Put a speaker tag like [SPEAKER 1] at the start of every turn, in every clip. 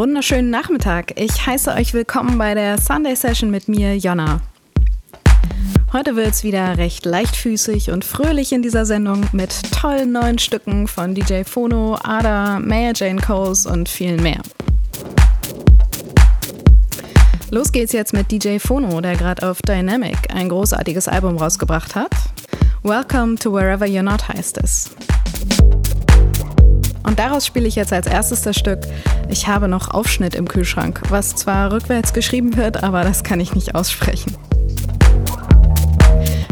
[SPEAKER 1] wunderschönen Nachmittag. Ich heiße euch willkommen bei der Sunday Session mit mir, Jonna. Heute wird es wieder recht leichtfüßig und fröhlich in dieser Sendung mit tollen neuen Stücken von DJ Phono, Ada, Maya Jane Coles und vielen mehr. Los geht's jetzt mit DJ Phono, der gerade auf Dynamic ein großartiges Album rausgebracht hat. Welcome to Wherever You're Not heißt es. Und daraus spiele ich jetzt als erstes das Stück Ich habe noch Aufschnitt im Kühlschrank, was zwar rückwärts geschrieben wird, aber das kann ich nicht aussprechen.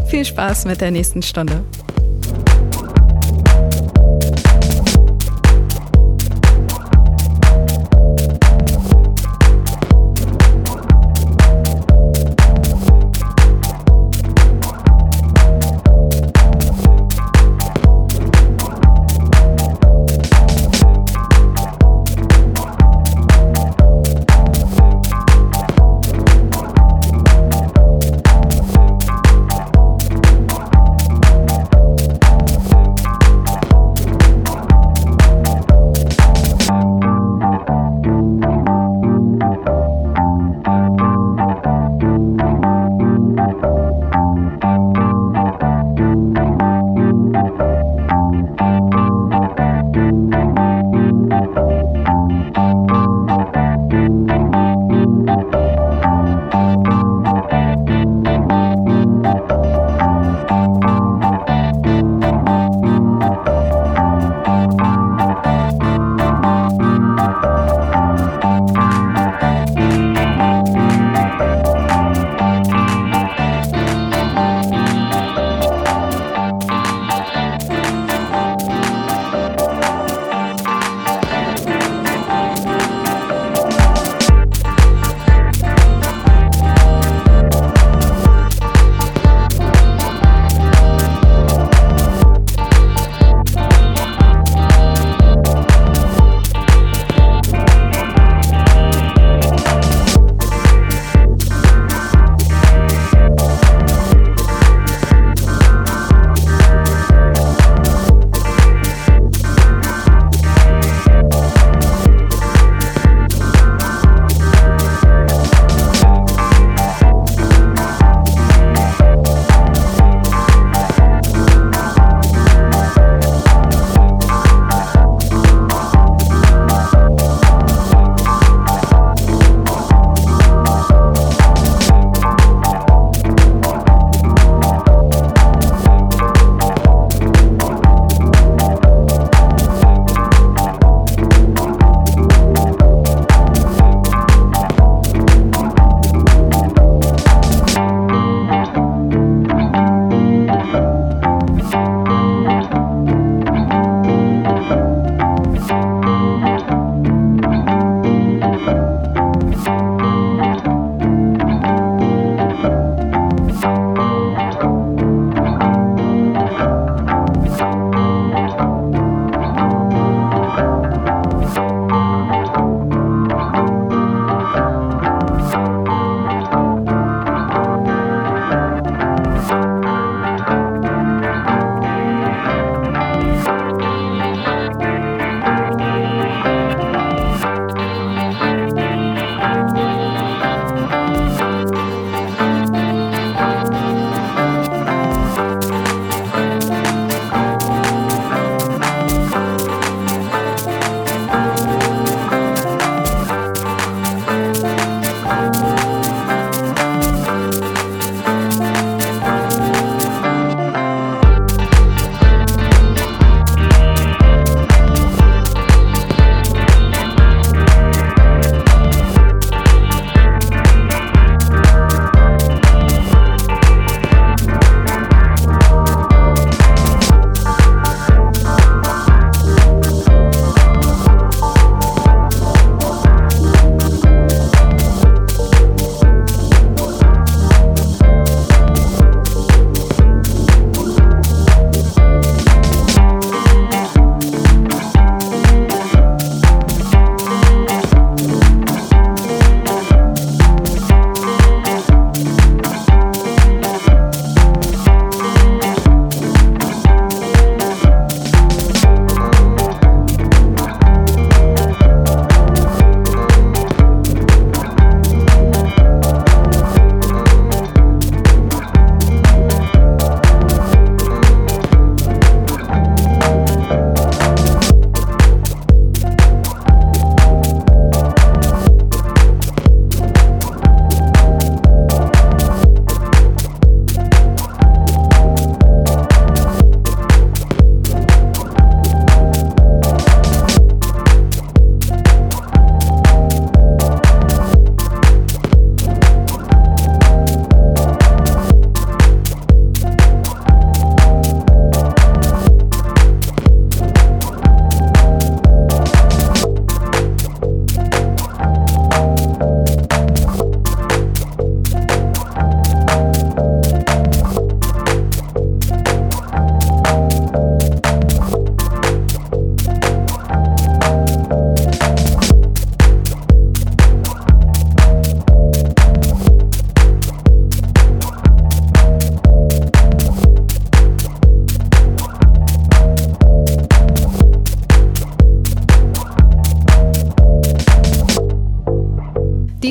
[SPEAKER 1] Viel Spaß mit der nächsten Stunde.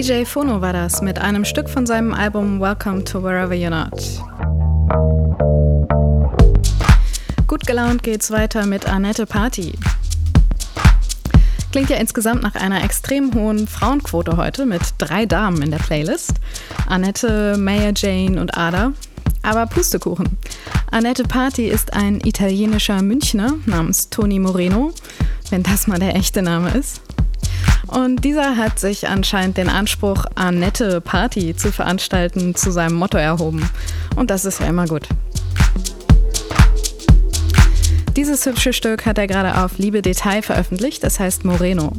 [SPEAKER 2] DJ Phono war das mit einem Stück von seinem Album Welcome to Wherever You're Not. Gut gelaunt geht's weiter mit Annette Party. Klingt ja insgesamt nach einer extrem hohen Frauenquote heute mit drei Damen in der Playlist. Annette, Maya Jane und Ada. Aber Pustekuchen. Annette Party ist ein italienischer Münchner namens Toni Moreno, wenn das mal der echte Name ist. Und dieser hat sich anscheinend den Anspruch, Annette Party zu veranstalten, zu seinem Motto erhoben. Und das ist ja immer gut. Dieses hübsche Stück hat er gerade auf Liebe Detail veröffentlicht, das heißt Moreno.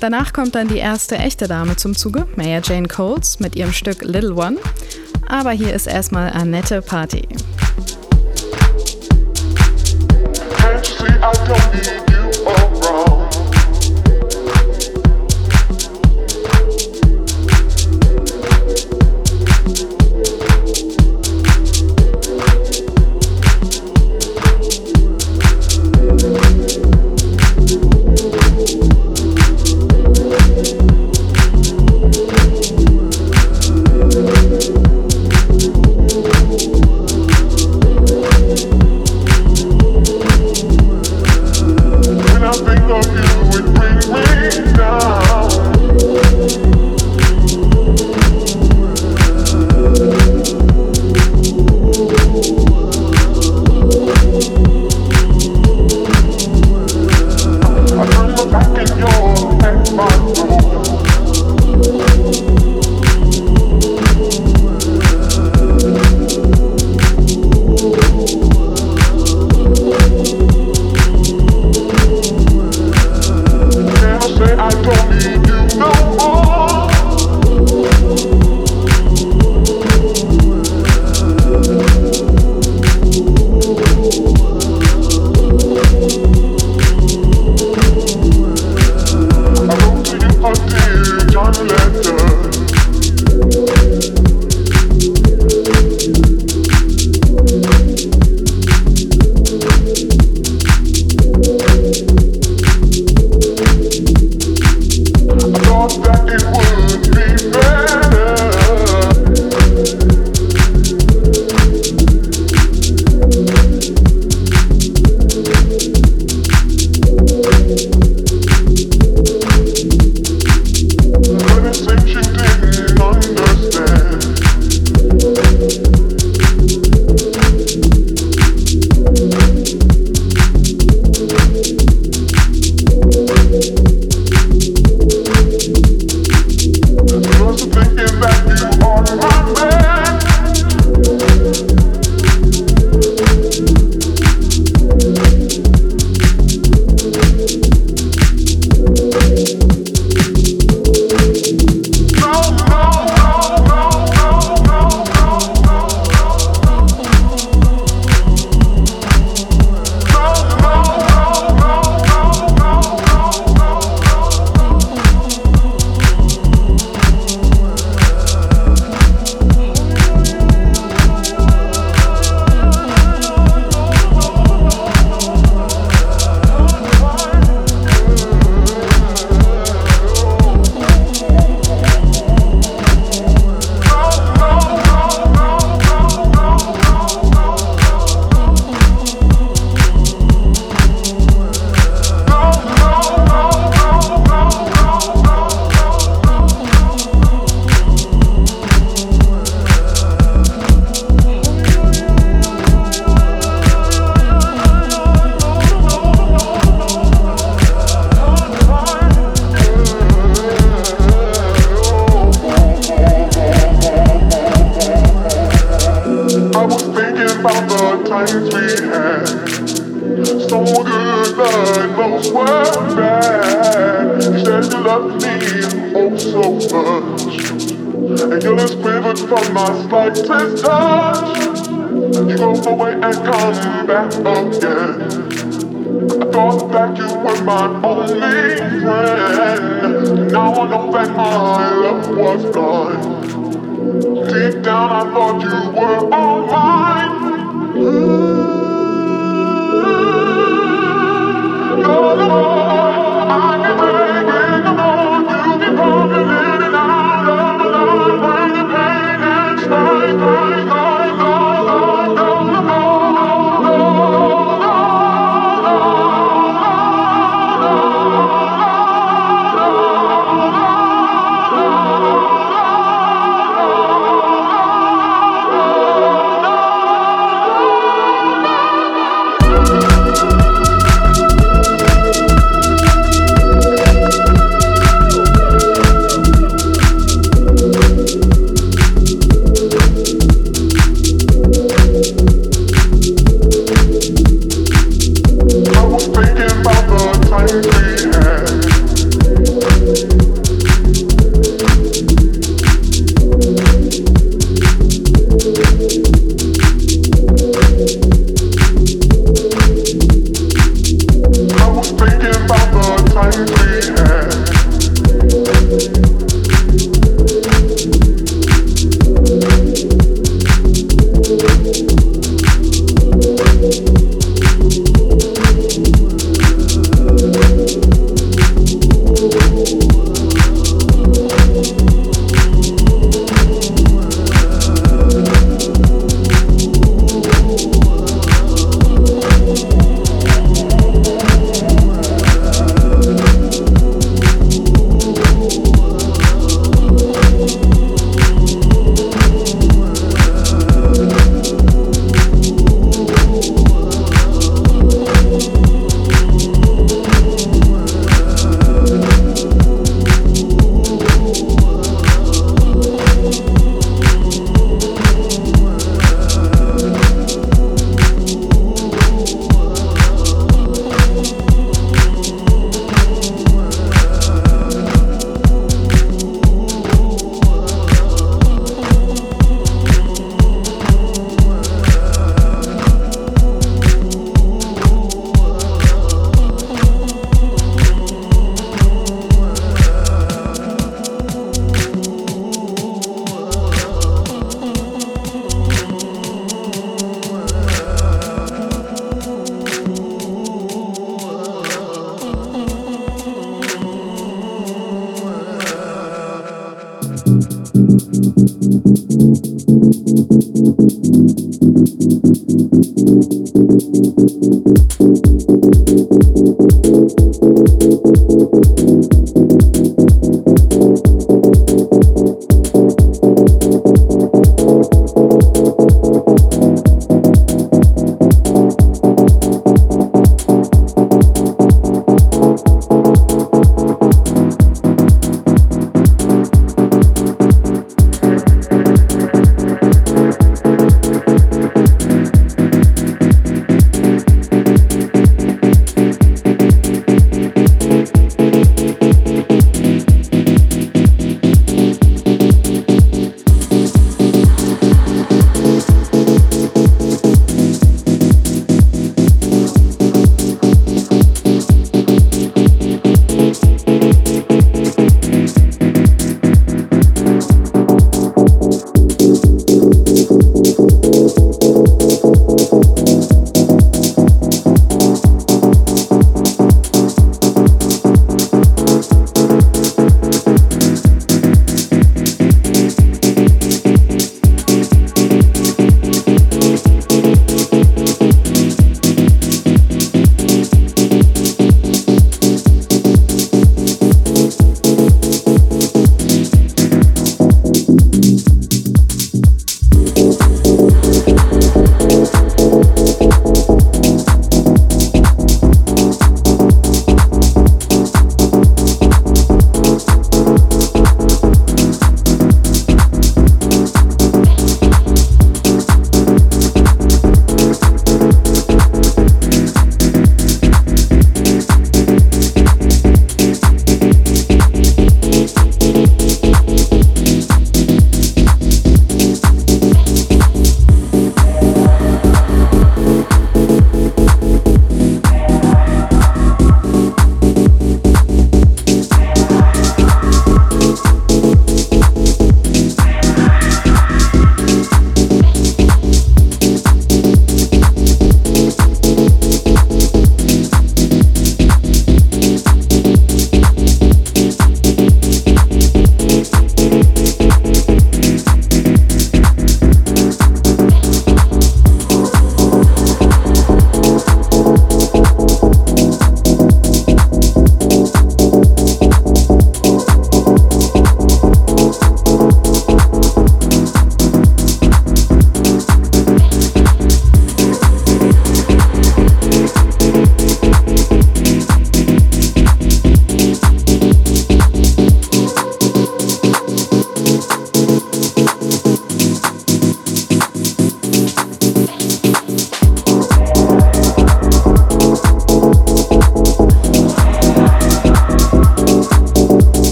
[SPEAKER 2] Danach kommt dann die erste echte Dame zum Zuge, Maya Jane Coles, mit ihrem Stück Little One. Aber hier ist erstmal Annette Party. only friend. Now I know that my love was. Deep down, I thought you were all mine. you I. You.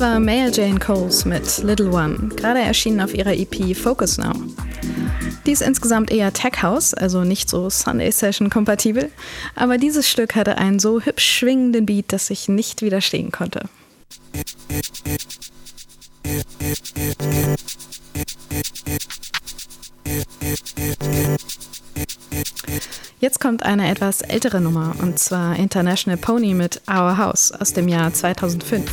[SPEAKER 1] Das war Male Jane Coles mit Little One, gerade erschienen auf ihrer EP Focus Now. Die ist insgesamt eher Tech House, also nicht so Sunday Session kompatibel, aber dieses Stück hatte einen so hübsch schwingenden Beat, dass ich nicht widerstehen konnte. Kommt eine etwas ältere Nummer, und zwar International Pony mit Our House aus dem Jahr 2005.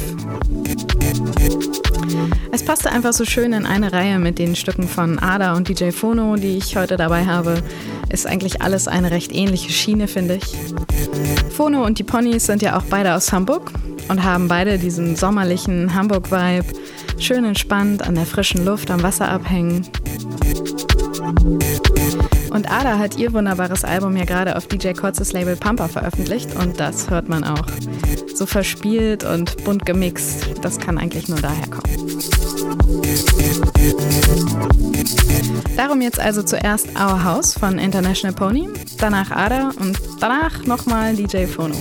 [SPEAKER 1] Es passte einfach so schön in eine Reihe mit den Stücken von Ada und DJ Phono, die ich heute dabei habe. Ist eigentlich alles eine recht ähnliche Schiene, finde ich. Phono und die Ponys sind ja auch beide aus Hamburg und haben beide diesen sommerlichen Hamburg-Vibe. Schön entspannt an der frischen Luft am Wasser abhängen. Ada hat ihr wunderbares Album ja gerade auf DJ Kurzes Label Pampa veröffentlicht und das hört man auch. So verspielt und bunt gemixt, das kann eigentlich nur daher kommen. Darum jetzt also zuerst Our House von International Pony, danach Ada und danach nochmal DJ Phono.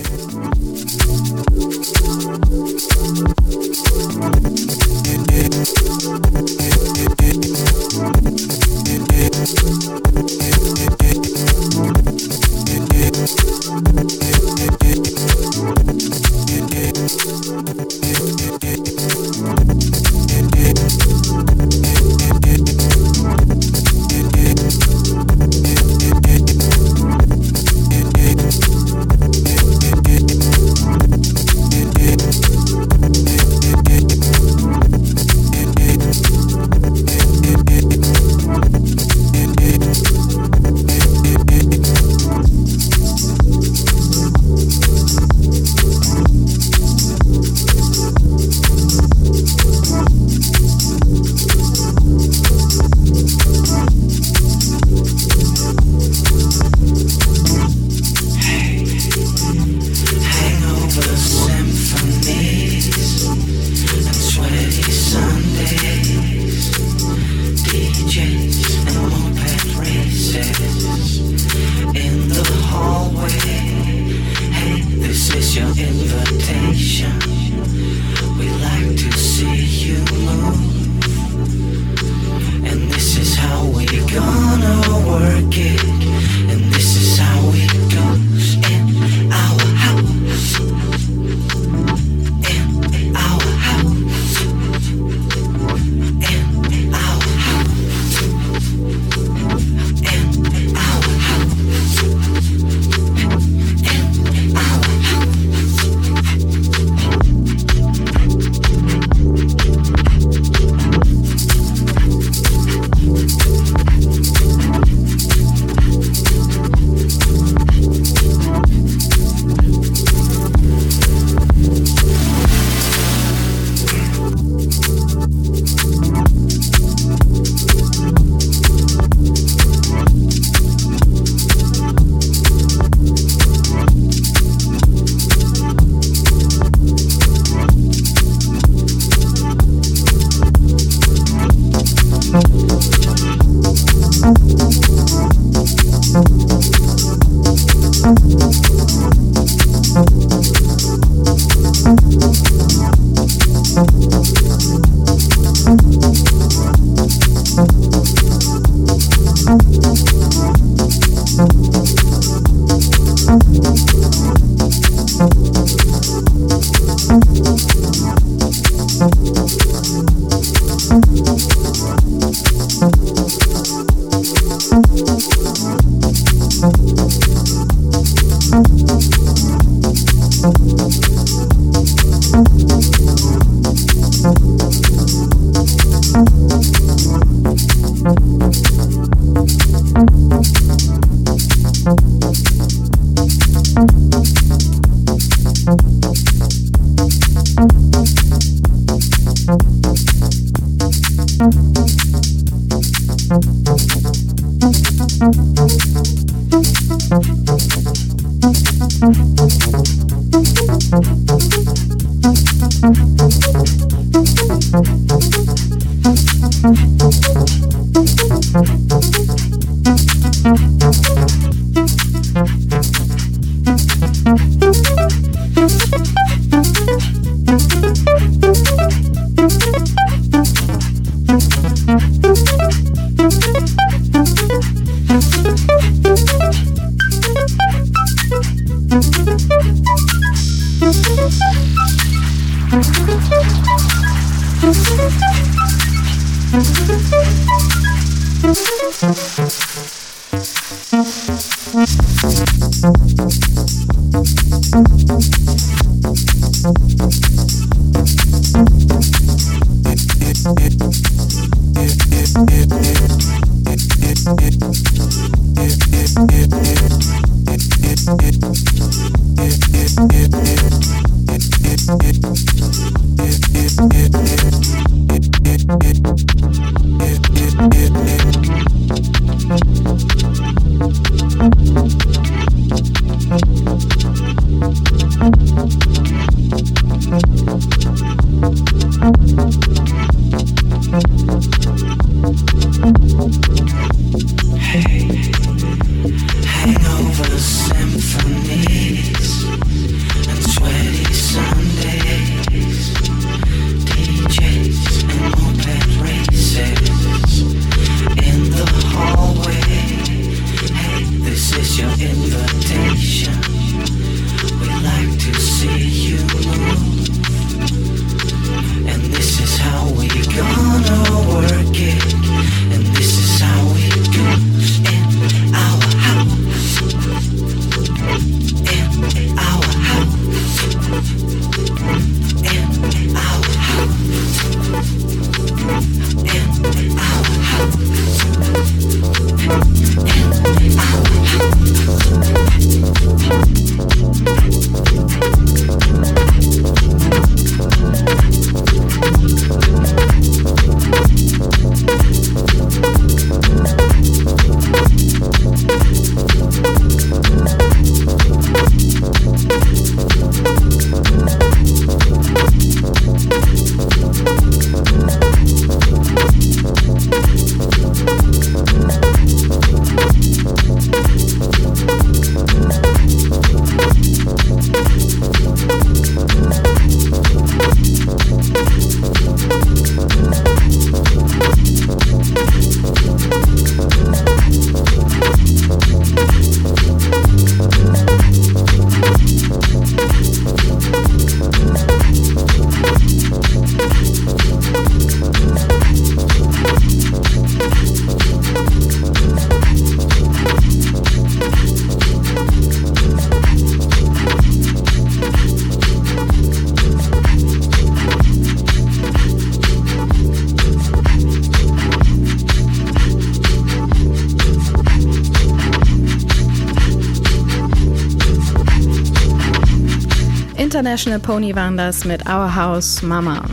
[SPEAKER 1] International Pony waren das mit Our House Mama.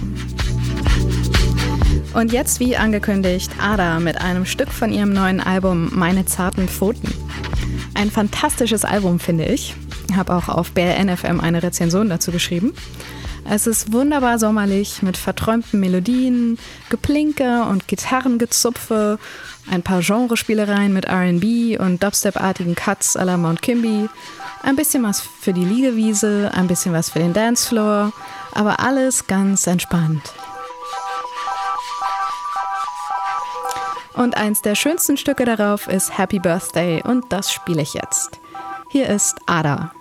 [SPEAKER 1] Und jetzt, wie angekündigt, Ada mit einem Stück von ihrem neuen Album Meine zarten Pfoten. Ein fantastisches Album, finde ich. Habe auch auf BRNFM eine Rezension dazu geschrieben. Es ist wunderbar sommerlich mit verträumten Melodien, Geplinke und Gitarrengezupfe, ein paar Genrespielereien mit RB und Dubstep-artigen Cuts à la Mount Kimby ein bisschen was für die Liegewiese, ein bisschen was für den Dancefloor, aber alles ganz entspannt. Und eins der schönsten Stücke darauf ist Happy Birthday und das spiele ich jetzt. Hier ist Ada.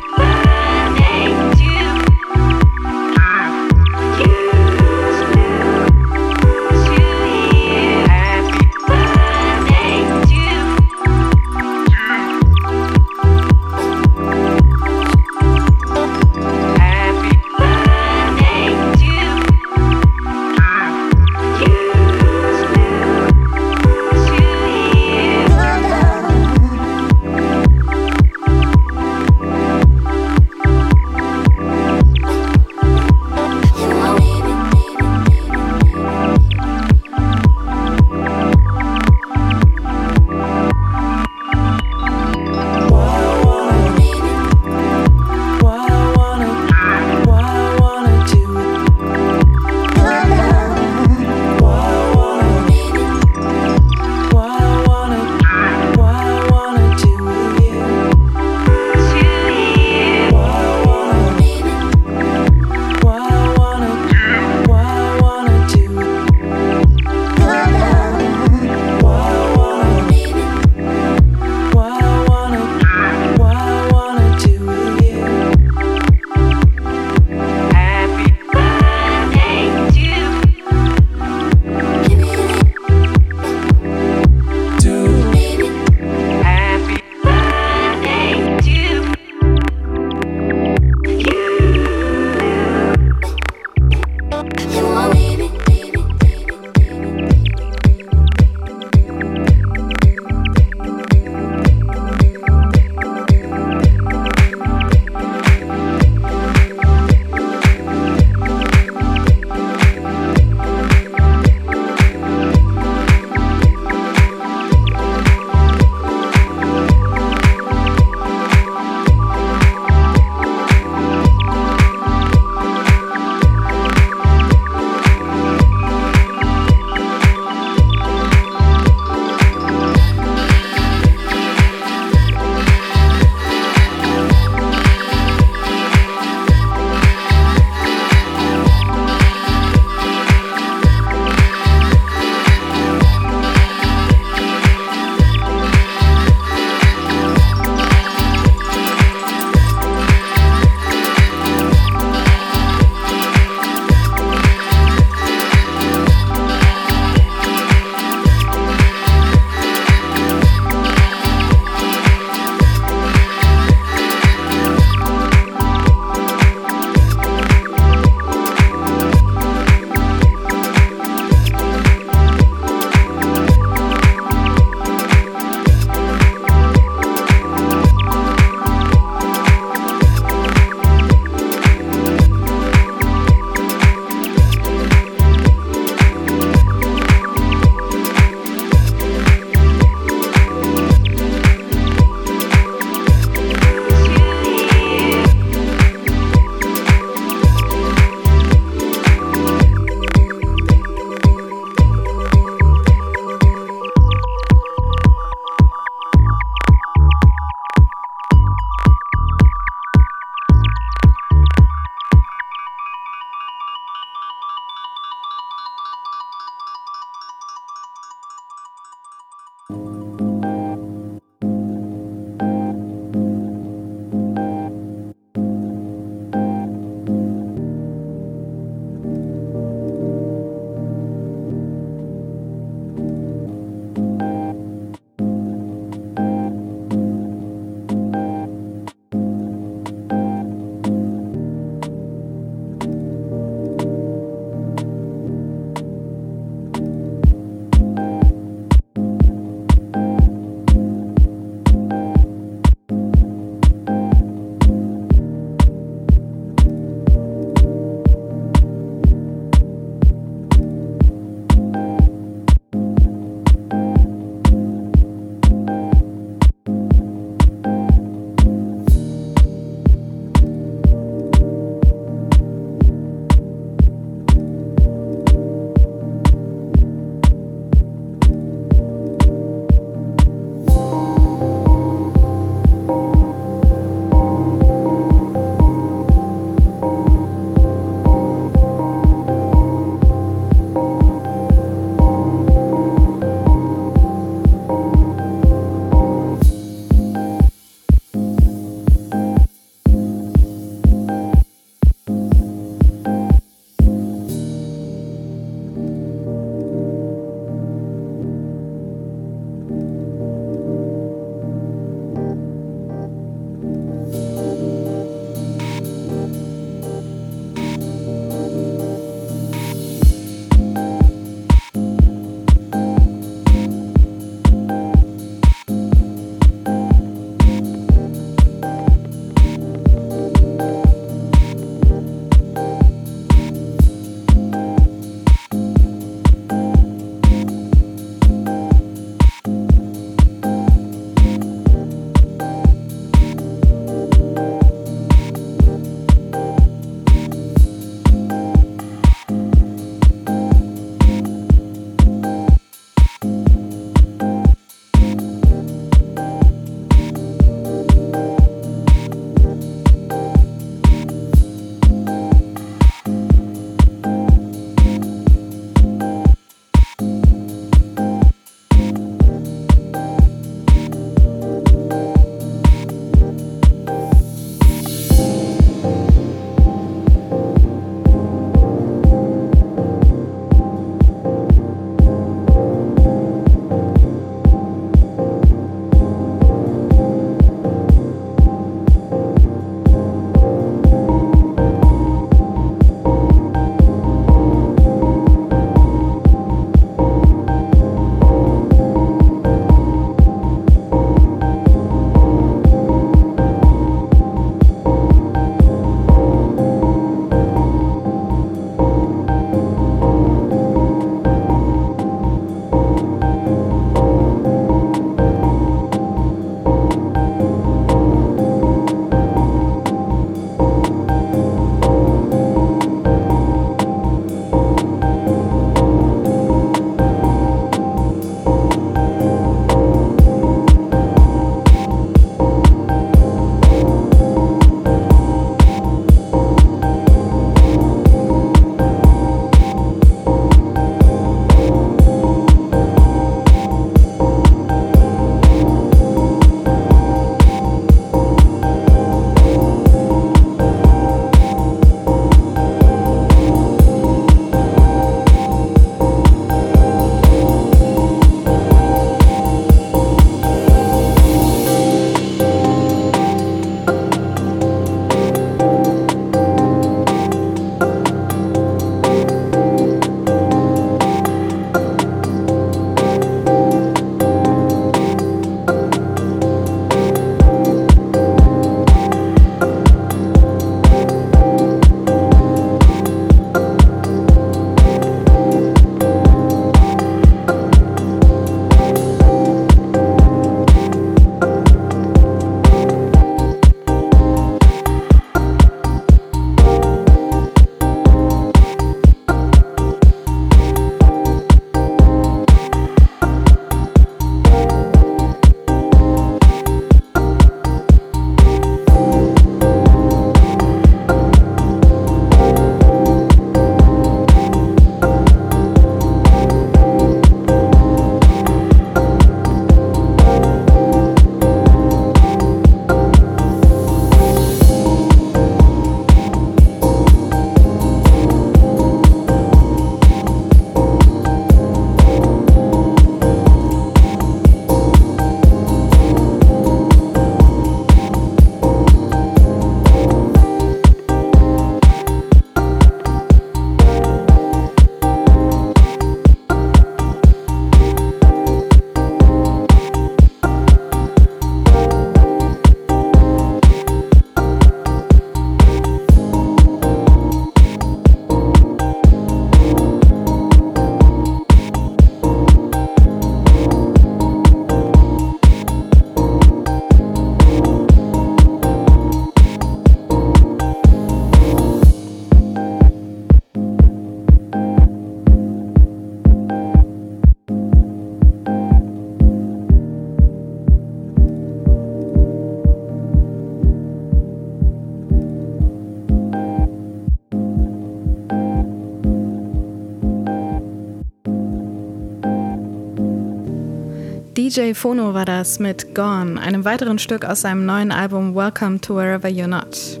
[SPEAKER 1] DJ Phono war das mit Gone, einem weiteren Stück aus seinem neuen Album Welcome to Wherever You're Not.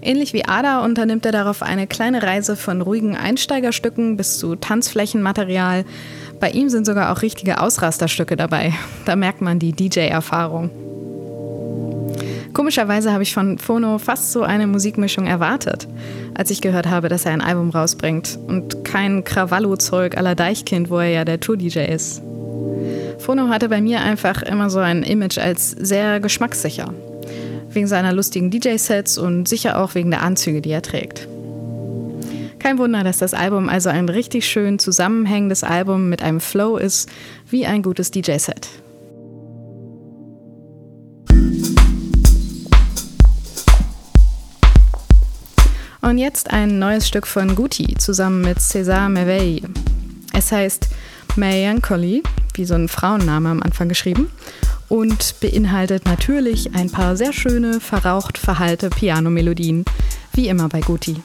[SPEAKER 1] Ähnlich wie Ada unternimmt er darauf eine kleine Reise von ruhigen Einsteigerstücken bis zu Tanzflächenmaterial. Bei ihm sind sogar auch richtige Ausrasterstücke dabei. Da merkt man die DJ-Erfahrung. Komischerweise habe ich von Phono fast so eine Musikmischung erwartet, als ich gehört habe, dass er ein Album rausbringt und kein Krawallo-Zeug aller Deichkind, wo er ja der Tour-DJ ist. Phono hatte bei mir einfach immer so ein Image als sehr geschmackssicher. Wegen seiner lustigen DJ-Sets und sicher auch wegen der Anzüge, die er trägt. Kein Wunder, dass das Album also ein richtig schön zusammenhängendes Album mit einem Flow ist, wie ein gutes DJ-Set. Und jetzt ein neues Stück von Guti zusammen mit César Merveille. Es heißt Melancholy, wie so ein Frauenname am Anfang geschrieben, und beinhaltet natürlich ein paar sehr schöne, verraucht verhallte Pianomelodien, wie immer bei Guti.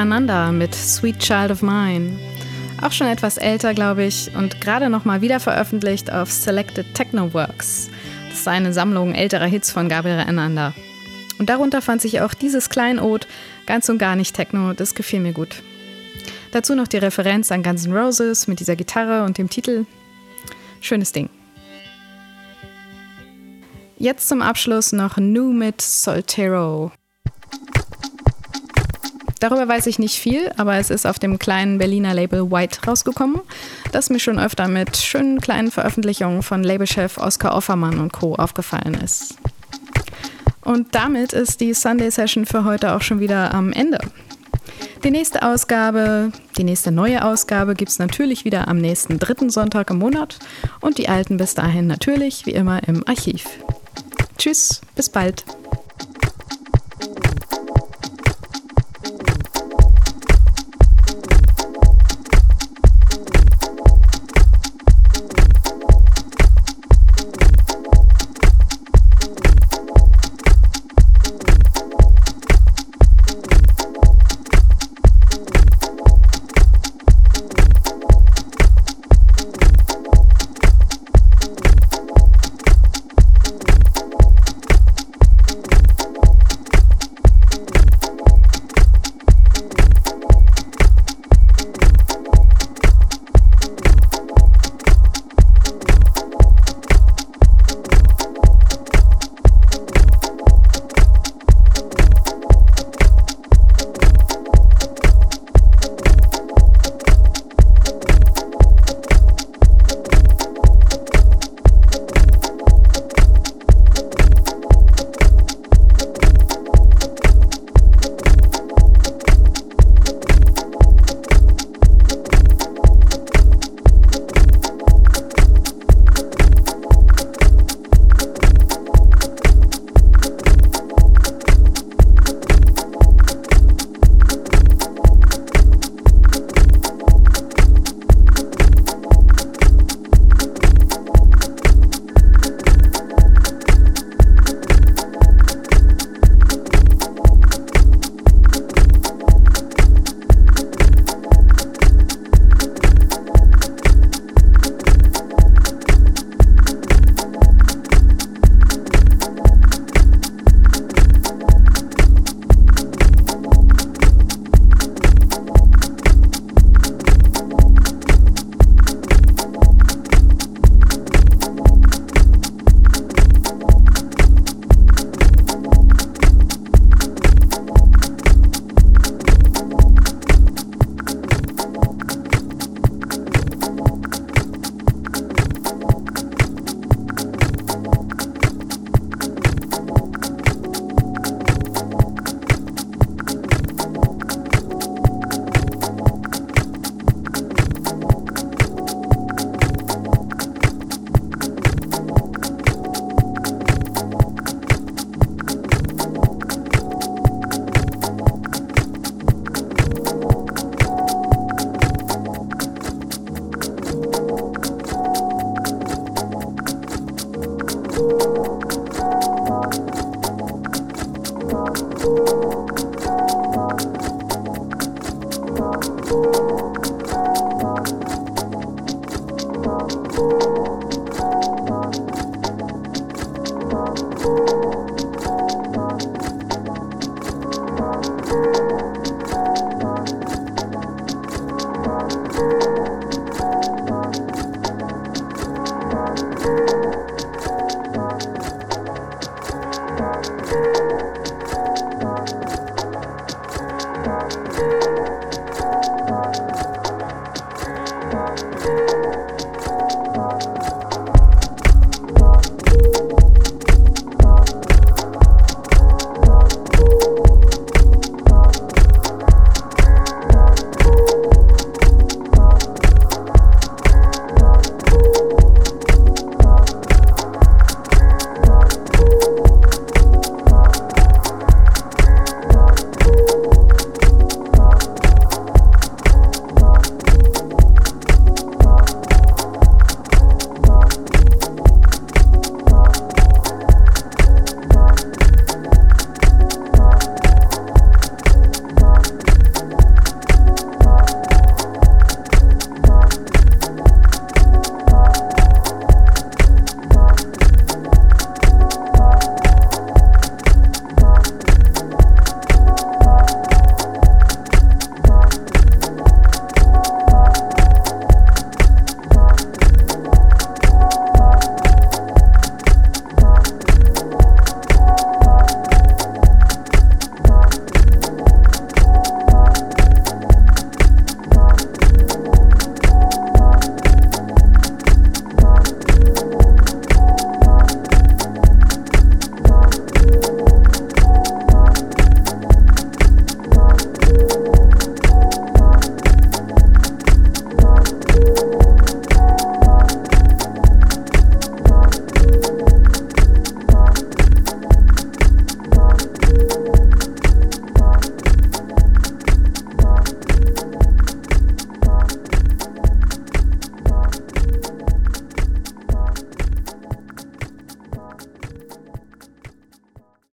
[SPEAKER 1] Ananda mit Sweet Child of Mine. Auch schon etwas älter, glaube ich, und gerade nochmal wieder veröffentlicht auf Selected Techno Works. Das ist eine Sammlung älterer Hits von Gabriel Ananda. Und darunter fand sich auch dieses Kleinod, ganz und gar nicht Techno, das gefiel mir gut. Dazu noch die Referenz an Guns N' Roses mit dieser Gitarre und dem Titel. Schönes Ding. Jetzt zum Abschluss noch Nu mit Soltero. Darüber weiß ich nicht viel, aber es ist auf dem kleinen Berliner Label White rausgekommen, das mir schon öfter mit schönen kleinen Veröffentlichungen von Labelchef Oskar Offermann und Co. aufgefallen ist. Und damit ist die Sunday Session für heute auch schon wieder am Ende. Die nächste Ausgabe, die nächste neue Ausgabe gibt es natürlich wieder am nächsten dritten Sonntag im Monat und die alten bis dahin natürlich wie immer im Archiv. Tschüss, bis bald.